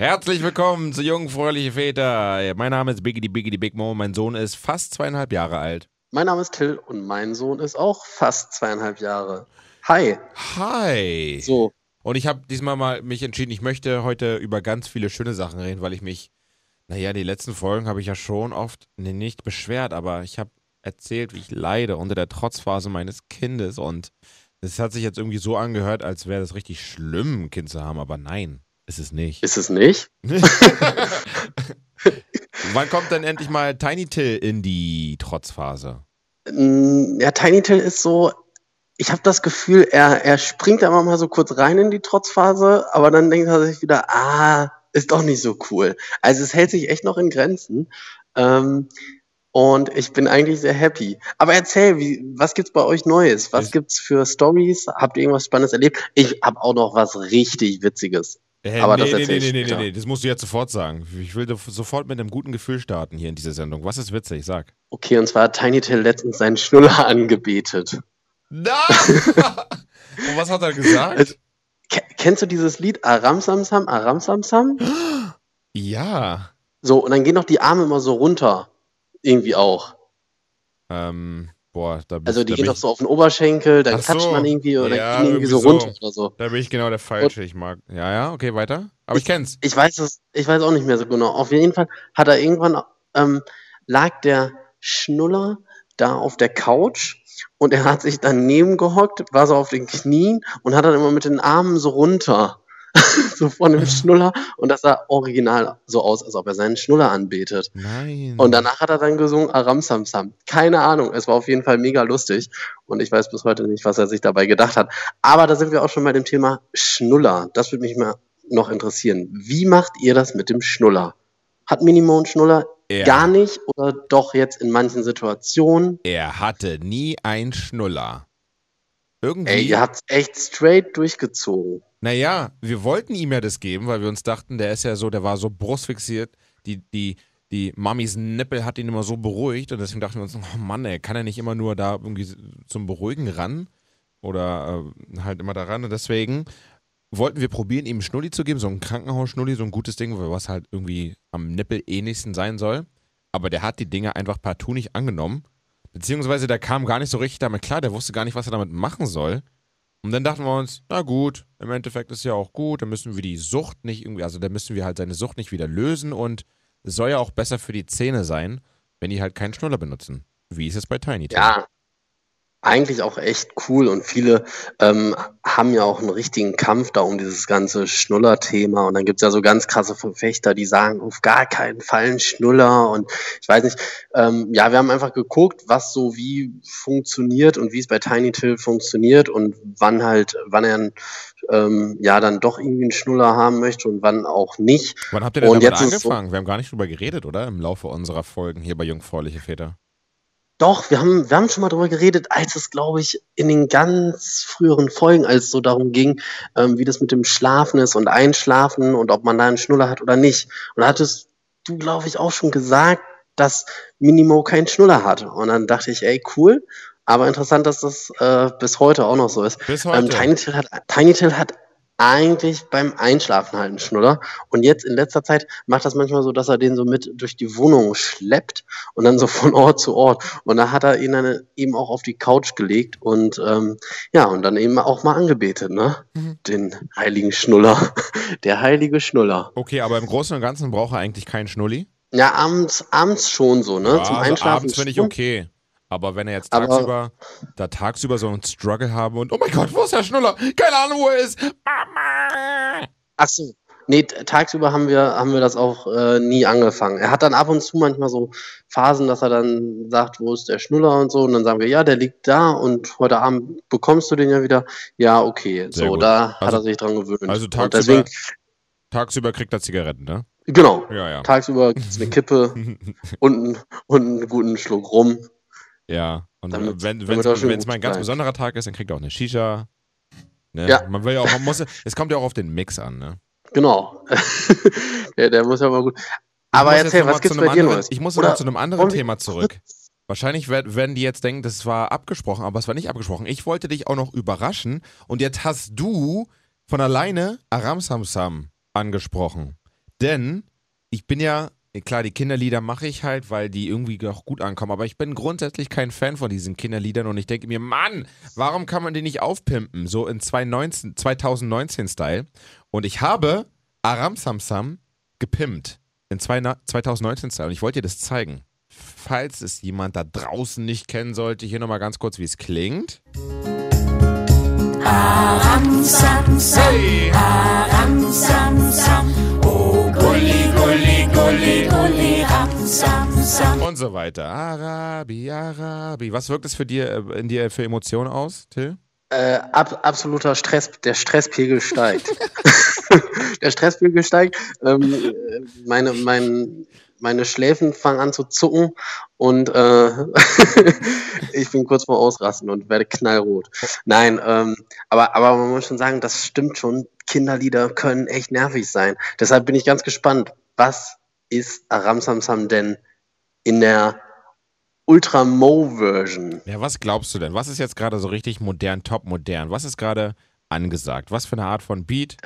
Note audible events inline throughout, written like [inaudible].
Herzlich willkommen zu Jungen Fröhliche Väter. Mein Name ist Biggie Biggie Big Mo. Mein Sohn ist fast zweieinhalb Jahre alt. Mein Name ist Till und mein Sohn ist auch fast zweieinhalb Jahre. Hi. Hi. So. Und ich habe diesmal mal mich entschieden, ich möchte heute über ganz viele schöne Sachen reden, weil ich mich, naja, die letzten Folgen habe ich ja schon oft, nee, nicht beschwert, aber ich habe erzählt, wie ich leide unter der Trotzphase meines Kindes und es hat sich jetzt irgendwie so angehört, als wäre das richtig schlimm, ein Kind zu haben, aber nein. Ist es nicht. Ist es nicht? [laughs] Wann kommt denn endlich mal Tiny Till in die Trotzphase? Mm, ja, Tiny Till ist so, ich habe das Gefühl, er, er springt immer mal so kurz rein in die Trotzphase, aber dann denkt er sich wieder, ah, ist doch nicht so cool. Also es hält sich echt noch in Grenzen. Ähm, und ich bin eigentlich sehr happy. Aber erzähl, wie, was gibt's bei euch Neues? Was gibt's für Stories? Habt ihr irgendwas Spannendes erlebt? Ich habe auch noch was richtig Witziges. Äh, Aber nee, das nee, nee, nee, nee, nee, nee, das musst du jetzt sofort sagen. Ich will sofort mit einem guten Gefühl starten hier in dieser Sendung. Was ist witzig? Sag. Okay, und zwar hat Tiny Till letztens seinen Schnuller angebetet. Na! [laughs] und was hat er gesagt? Also, kennst du dieses Lied Aram Samsam, Aram Samsam? [gasps] Ja. So, und dann gehen doch die Arme immer so runter. Irgendwie auch. Ähm, Boah, da bist, Also die gehen doch so auf den Oberschenkel, dann klatscht so. man irgendwie oder ja, irgendwie so, so runter oder so. Da bin ich genau der Falsche. Ich mag. Ja, ja, okay, weiter. Aber ich, ich kenn's. Ich weiß es, ich weiß auch nicht mehr so genau. Auf jeden Fall hat er irgendwann ähm, lag der Schnuller da auf der Couch und er hat sich daneben gehockt, war so auf den Knien und hat dann immer mit den Armen so runter [laughs] so von dem Schnuller und das sah original so aus, als ob er seinen Schnuller anbetet. Nein. Und danach hat er dann gesungen Aram Sam Sam. Keine Ahnung, es war auf jeden Fall mega lustig und ich weiß bis heute nicht, was er sich dabei gedacht hat. Aber da sind wir auch schon bei dem Thema Schnuller. Das würde mich mal noch interessieren. Wie macht ihr das mit dem Schnuller? Hat Minimo einen Schnuller? Er, Gar nicht oder doch jetzt in manchen Situationen? Er hatte nie einen Schnuller. Irgendwie. Ey, ihr habt echt straight durchgezogen. Naja, wir wollten ihm ja das geben, weil wir uns dachten, der ist ja so, der war so brustfixiert. Die, die, die Mamis Nippel hat ihn immer so beruhigt und deswegen dachten wir uns, oh Mann, ey, kann er nicht immer nur da irgendwie zum Beruhigen ran? Oder äh, halt immer da ran. Und deswegen wollten wir probieren, ihm einen Schnulli zu geben, so ein Krankenhausschnulli, so ein gutes Ding, was halt irgendwie am Nippel ähnlichsten sein soll. Aber der hat die Dinge einfach partout nicht angenommen. Beziehungsweise der kam gar nicht so richtig damit klar, der wusste gar nicht, was er damit machen soll. Und dann dachten wir uns, na gut, im Endeffekt ist ja auch gut, dann müssen wir die Sucht nicht irgendwie, also dann müssen wir halt seine Sucht nicht wieder lösen und es soll ja auch besser für die Zähne sein, wenn die halt keinen Schnuller benutzen. Wie ist es bei Tiny Tim? Ja, eigentlich auch echt cool und viele ähm, haben ja auch einen richtigen Kampf da um dieses ganze Schnuller-Thema und dann gibt's ja so ganz krasse Verfechter, die sagen, auf gar keinen Fall ein Schnuller und ich weiß nicht, ähm, ja, wir haben einfach geguckt, was so wie funktioniert und wie es bei Tiny Till funktioniert und wann halt, wann er ähm, ja dann doch irgendwie einen Schnuller haben möchte und wann auch nicht. Wann habt ihr denn und damit angefangen? So, wir haben gar nicht drüber geredet, oder? Im Laufe unserer Folgen hier bei Jungfräuliche Väter. Doch, wir haben, wir haben schon mal darüber geredet, als es, glaube ich, in den ganz früheren Folgen, als es so darum ging, ähm, wie das mit dem Schlafen ist und Einschlafen und ob man da einen Schnuller hat oder nicht. Und da hattest du, glaube ich, auch schon gesagt, dass Minimo keinen Schnuller hat. Und dann dachte ich, ey, cool. Aber interessant, dass das äh, bis heute auch noch so ist. Bis heute. Ähm, Tiny Till hat, Tiny Till hat eigentlich beim Einschlafen halt einen Schnuller. Und jetzt in letzter Zeit macht das manchmal so, dass er den so mit durch die Wohnung schleppt und dann so von Ort zu Ort. Und da hat er ihn dann eben auch auf die Couch gelegt und ähm, ja, und dann eben auch mal angebetet, ne? Mhm. Den heiligen Schnuller. [laughs] Der heilige Schnuller. Okay, aber im Großen und Ganzen braucht er eigentlich keinen Schnulli? Ja, abends, abends schon so, ne? Ja, Zum also Einschlafen. Abends finde ich okay. Aber wenn er jetzt tagsüber, da tagsüber so einen Struggle haben und, oh mein Gott, wo ist der Schnuller? Keine Ahnung, wo er ist. Mama! Ach so. Nee, tagsüber haben wir, haben wir das auch äh, nie angefangen. Er hat dann ab und zu manchmal so Phasen, dass er dann sagt, wo ist der Schnuller und so. Und dann sagen wir, ja, der liegt da und heute Abend bekommst du den ja wieder. Ja, okay. Sehr so, gut. da also, hat er sich dran gewöhnt. Also tagsüber, tagsüber kriegt er Zigaretten, ne? Genau. Ja, ja. Tagsüber gibt es eine Kippe [laughs] und, und einen guten Schluck rum. Ja, und damit, wenn es mal ein ganz besonderer Tag ist, dann kriegt er auch eine Shisha. Ne? Ja. Man will ja auch, man muss, [laughs] es kommt ja auch auf den Mix an, ne? Genau. [laughs] der, der muss ja mal gut. Aber erzähl, was gibt's bei dir Neues? Ich muss noch zu einem anderen Thema zurück. Wahrscheinlich werden die jetzt denken, das war abgesprochen, aber es war nicht abgesprochen. Ich wollte dich auch noch überraschen und jetzt hast du von alleine Aram Samsam angesprochen. Denn ich bin ja, klar, die Kinderlieder mache ich halt, weil die irgendwie auch gut ankommen, aber ich bin grundsätzlich kein Fan von diesen Kinderliedern und ich denke mir, Mann, warum kann man die nicht aufpimpen? So in 2019-Style. Und ich habe Aram Samsam gepimpt in 2019-Style und ich wollte dir das zeigen. Falls es jemand da draußen nicht kennen sollte, hier nochmal ganz kurz, wie es klingt. Aram Samsam, hey. Aram Samsam, Gulli, Gulli, Gulli, Gulli, Ram Samsam. Und so weiter. Arabi, Arabi. Was wirkt es für dir, äh, in dir für Emotionen aus, Till? Äh, ab, absoluter Stress, der Stresspegel steigt. [laughs] der Stresspegel steigt. Ähm, meine, mein, meine Schläfen fangen an zu zucken und äh, [laughs] ich bin kurz vor Ausrasten und werde knallrot. Nein, ähm, aber, aber man muss schon sagen, das stimmt schon. Kinderlieder können echt nervig sein. Deshalb bin ich ganz gespannt, was ist Aram Samsam denn in der Ultra Mo Version? Ja, was glaubst du denn? Was ist jetzt gerade so richtig modern, top modern? Was ist gerade angesagt? Was für eine Art von Beat?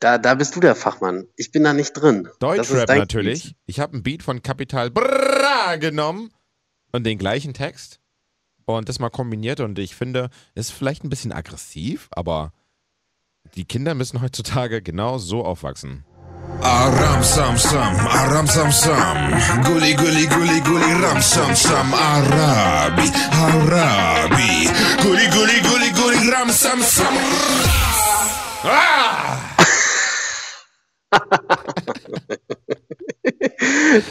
Da, da bist du der Fachmann. Ich bin da nicht drin. Deutschrap natürlich. Beat. Ich habe ein Beat von Capital Bra genommen und den gleichen Text und das mal kombiniert und ich finde, ist vielleicht ein bisschen aggressiv, aber die Kinder müssen heutzutage genau so aufwachsen. Aram sam sam, aram sam sam, guli guli guli guli ram sam sam, Arabi, Arabi, guli guli guli guli ram sam sam. Ah!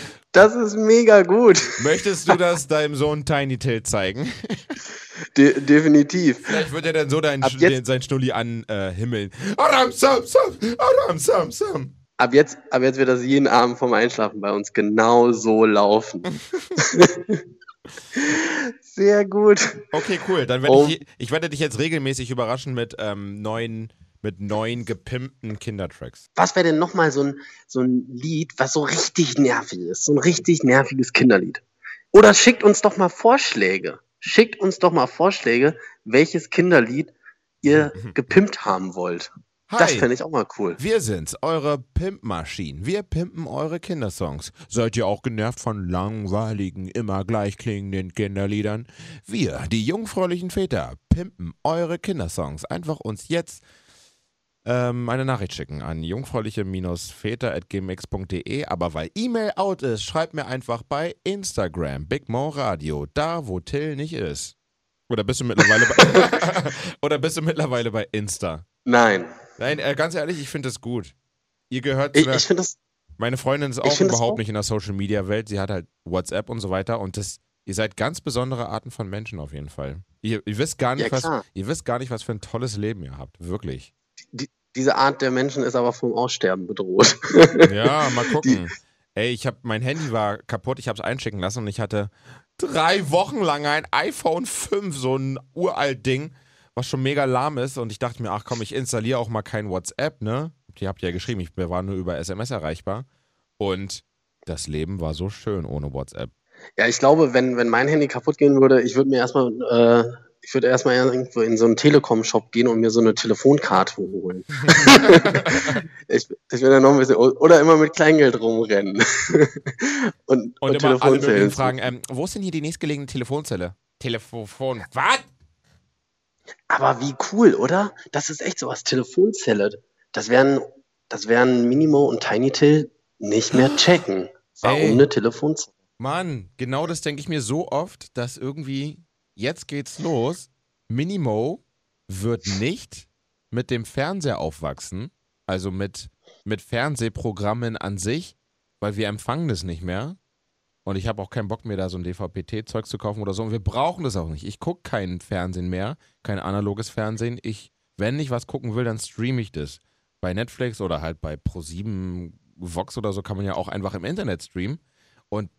[laughs] Das ist mega gut. Möchtest du das deinem Sohn Tiny Tail zeigen? De definitiv. Vielleicht wird er dann so dein, den, sein Schnulli anhimmeln. Äh, Aram Sam Sam, Aram Sam Sam. Ab jetzt, ab jetzt wird das jeden Abend vom Einschlafen bei uns genau so laufen. [laughs] Sehr gut. Okay, cool. Dann werde oh. ich, ich werde dich jetzt regelmäßig überraschen mit ähm, neuen mit neuen gepimpten Kindertracks. Was wäre denn nochmal so ein, so ein Lied, was so richtig nervig ist? So ein richtig nerviges Kinderlied. Oder schickt uns doch mal Vorschläge. Schickt uns doch mal Vorschläge, welches Kinderlied ihr [laughs] gepimpt haben wollt. Hi, das fände ich auch mal cool. Wir sind's, eure Pimpmaschinen. Wir pimpen eure Kindersongs. Seid ihr auch genervt von langweiligen, immer gleich klingenden Kinderliedern? Wir, die jungfräulichen Väter, pimpen eure Kindersongs. Einfach uns jetzt ähm, eine Nachricht schicken an jungfräuliche-väter.gmx.de. Aber weil E-Mail out ist, schreibt mir einfach bei Instagram, Big Mo Radio, da wo Till nicht ist. Oder bist du mittlerweile bei, [laughs] oder bist du mittlerweile bei Insta? Nein. Nein, äh, ganz ehrlich, ich finde das gut. Ihr gehört zu ich, der, ich das, Meine Freundin ist auch überhaupt nicht in der Social Media Welt. Sie hat halt WhatsApp und so weiter und das ihr seid ganz besondere Arten von Menschen auf jeden Fall. Ihr, ihr wisst gar nicht, ja, was ihr wisst gar nicht, was für ein tolles Leben ihr habt, wirklich die, diese Art der Menschen ist aber vom Aussterben bedroht. [laughs] Ja, mal gucken. Die, Ey, ich habe mein Handy war kaputt, ich habe es einschicken lassen und ich hatte drei Wochen lang ein iPhone 5, so ein uralt Ding, was schon mega lahm ist und ich dachte mir, ach komm, ich installiere auch mal kein WhatsApp, ne? Die habt ihr ja geschrieben, ich war nur über SMS erreichbar und das Leben war so schön ohne WhatsApp. Ja, ich glaube, wenn, wenn mein Handy kaputt gehen würde, ich würde mir erstmal äh, ich würde erstmal irgendwo in so einen Telekom-Shop gehen und mir so eine Telefonkarte holen. [laughs] ich, ich will dann noch ein bisschen, oder immer mit Kleingeld rumrennen. [laughs] und, und, und alle fragen, ähm, wo ist denn hier die nächstgelegene Telefonzelle? Telefon, was? Aber wie cool, oder? Das ist echt so was, Telefonzelle. Das werden, das werden Minimo und Tiny Till nicht mehr checken. Warum Ey, eine Telefonzelle? Mann, genau das denke ich mir so oft, dass irgendwie jetzt geht's los. Minimo wird nicht mit dem Fernseher aufwachsen, also mit, mit Fernsehprogrammen an sich, weil wir empfangen das nicht mehr. Und ich habe auch keinen Bock mehr, da so ein DVB-T-Zeug zu kaufen oder so. Und wir brauchen das auch nicht. Ich gucke kein Fernsehen mehr, kein analoges Fernsehen. Ich, wenn ich was gucken will, dann streame ich das. Bei Netflix oder halt bei Pro7 Vox oder so kann man ja auch einfach im Internet streamen. Und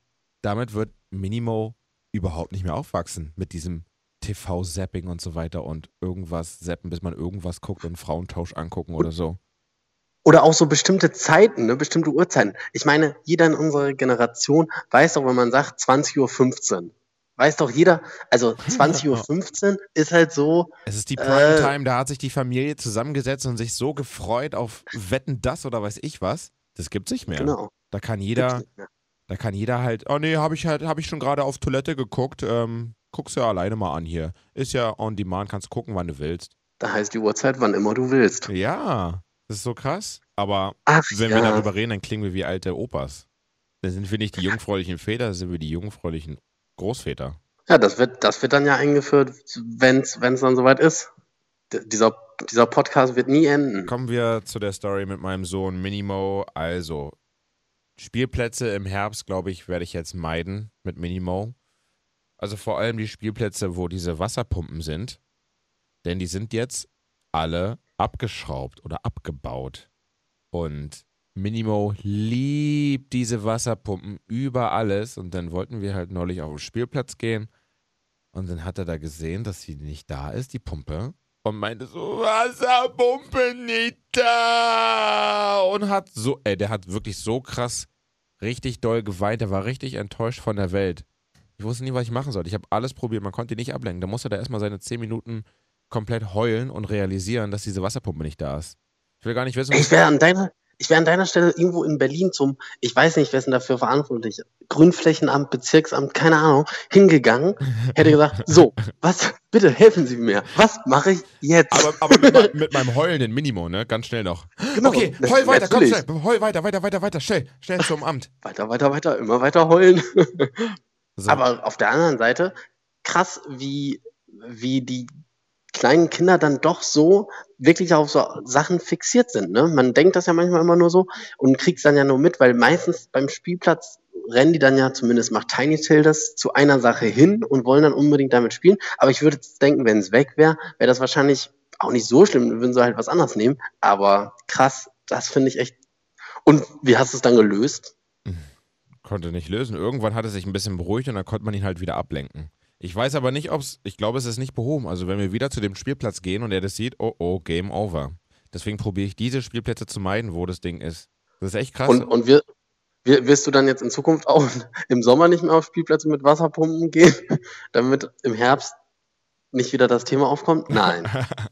damit wird Minimo überhaupt nicht mehr aufwachsen mit diesem TV-Zapping und so weiter und irgendwas zappen, bis man irgendwas guckt und Frauentausch angucken oder so. Oder auch so bestimmte Zeiten, ne, bestimmte Uhrzeiten. Ich meine, jeder in unserer Generation weiß doch, wenn man sagt 20.15 Uhr, weiß doch jeder, also [laughs] 20.15 Uhr ist halt so. Es ist die Primetime, äh, da hat sich die Familie zusammengesetzt und sich so gefreut auf Wetten das oder weiß ich was. Das gibt's nicht mehr. Genau. Da kann jeder, da kann jeder halt, oh nee, habe ich halt, habe ich schon gerade auf Toilette geguckt, ähm, guck's ja alleine mal an hier. Ist ja on demand, kannst gucken, wann du willst. Da heißt die Uhrzeit, wann immer du willst. Ja, das ist so krass. Aber Ach, wenn ja. wir darüber reden, dann klingen wir wie alte Opas. Dann sind wir nicht die jungfräulichen Väter, dann sind wir die jungfräulichen Großväter. Ja, das wird, das wird dann ja eingeführt, wenn es dann soweit ist. D dieser, dieser Podcast wird nie enden. Kommen wir zu der Story mit meinem Sohn Minimo. Also, Spielplätze im Herbst, glaube ich, werde ich jetzt meiden mit Minimo. Also vor allem die Spielplätze, wo diese Wasserpumpen sind. Denn die sind jetzt alle abgeschraubt oder abgebaut. Und Minimo liebt diese Wasserpumpen über alles. Und dann wollten wir halt neulich auf den Spielplatz gehen. Und dann hat er da gesehen, dass sie nicht da ist, die Pumpe. Und meinte so, Wasserpumpe nicht da. Und hat so, ey, der hat wirklich so krass, richtig doll geweint. Der war richtig enttäuscht von der Welt. Ich wusste nie, was ich machen sollte. Ich habe alles probiert, man konnte ihn nicht ablenken. Da musste er erstmal seine 10 Minuten komplett heulen und realisieren, dass diese Wasserpumpe nicht da ist. Ich will gar nicht wissen. Ich wäre an deiner, ich wäre an deiner Stelle irgendwo in Berlin zum, ich weiß nicht, wer ist denn dafür verantwortlich, Grünflächenamt, Bezirksamt, keine Ahnung, hingegangen, hätte gesagt, so, was, bitte helfen Sie mir, was mache ich jetzt? Aber, aber mit, [laughs] mit, meinem heulenden Minimo, ne, ganz schnell noch. Genau, okay, heul weiter, komm schnell, heul weiter, weiter, weiter, weiter, schnell, schnell zum Amt. [laughs] Weiter, weiter, weiter, immer weiter heulen. [laughs] So. Aber auf der anderen Seite, krass, wie, wie die kleinen Kinder dann doch so wirklich auf so Sachen fixiert sind. Ne? Man denkt das ja manchmal immer nur so und kriegt es dann ja nur mit, weil meistens beim Spielplatz rennen die dann ja, zumindest macht Tiny Tail zu einer Sache hin und wollen dann unbedingt damit spielen. Aber ich würde denken, wenn es weg wäre, wäre das wahrscheinlich auch nicht so schlimm, würden sie halt was anderes nehmen. Aber krass, das finde ich echt. Und wie hast du es dann gelöst? Konnte nicht lösen. Irgendwann hat es sich ein bisschen beruhigt und dann konnte man ihn halt wieder ablenken. Ich weiß aber nicht, ob es, ich glaube, es ist nicht behoben. Also wenn wir wieder zu dem Spielplatz gehen und er das sieht, oh oh, Game Over. Deswegen probiere ich diese Spielplätze zu meiden, wo das Ding ist. Das ist echt krass. Und, und wir, wirst du dann jetzt in Zukunft auch [laughs] im Sommer nicht mehr auf Spielplätze mit Wasserpumpen gehen, [laughs] damit im Herbst nicht wieder das Thema aufkommt? Nein.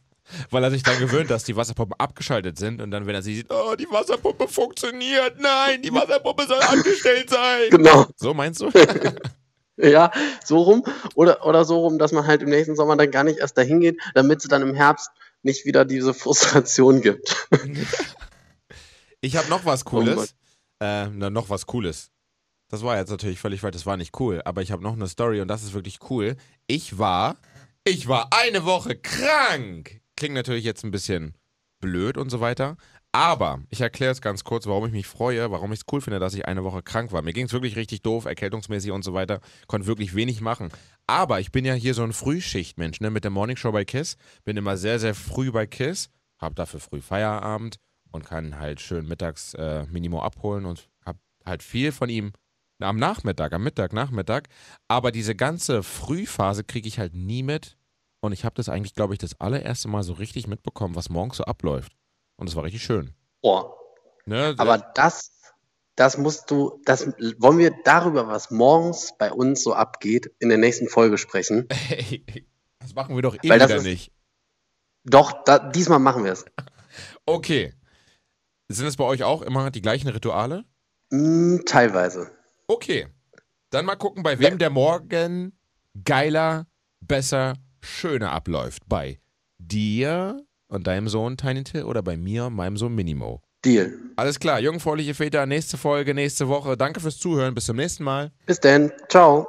[laughs] Weil er sich dann gewöhnt, dass die Wasserpumpen abgeschaltet sind und dann, wenn er sie sieht, oh, die Wasserpumpe funktioniert, nein, die Wasserpumpe soll angestellt sein. Genau. So meinst du? Ja, so rum. Oder, oder so rum, dass man halt im nächsten Sommer dann gar nicht erst dahin geht, damit es dann im Herbst nicht wieder diese Frustration gibt. [laughs] Ich habe noch was Cooles. Oh äh, na, noch was Cooles. Das war jetzt natürlich völlig falsch, das war nicht cool. Aber ich habe noch eine Story und das ist wirklich cool. Ich war, ich war eine Woche krank. Klingt natürlich jetzt ein bisschen blöd und so weiter. Aber ich erkläre es ganz kurz, warum ich mich freue, warum ich es cool finde, dass ich eine Woche krank war. Mir ging es wirklich richtig doof, erkältungsmäßig und so weiter. Konnte wirklich wenig machen. Aber ich bin ja hier so ein Frühschichtmensch, ne? Mit der Morningshow bei KISS. Bin immer sehr, sehr früh bei KISS. Hab dafür früh Feierabend und kann halt schön mittags äh, Minimo abholen und hab halt viel von ihm am Nachmittag, am Mittag, Nachmittag. Aber diese ganze Frühphase kriege ich halt nie mit. Und ich habe das eigentlich, glaube ich, das allererste Mal so richtig mitbekommen, was morgens so abläuft. Und es war richtig schön. Boah. Ne, Aber das, das musst du, das wollen wir darüber, was morgens bei uns so abgeht, in der nächsten Folge sprechen. [laughs] Hey, das machen wir doch eh wieder ist, nicht. Doch, da, diesmal machen wir es. [laughs] Okay. Sind es bei euch auch immer die gleichen Rituale? Mm, teilweise. Okay. Dann mal gucken, bei wem der Morgen geiler, besser, schöner abläuft. Bei dir, und deinem Sohn Tiny Till oder bei mir, meinem Sohn Minimo? Deal. Alles klar, jungfräuliche Väter, nächste Folge, nächste Woche. Danke fürs Zuhören. Bis zum nächsten Mal. Bis dann. Ciao.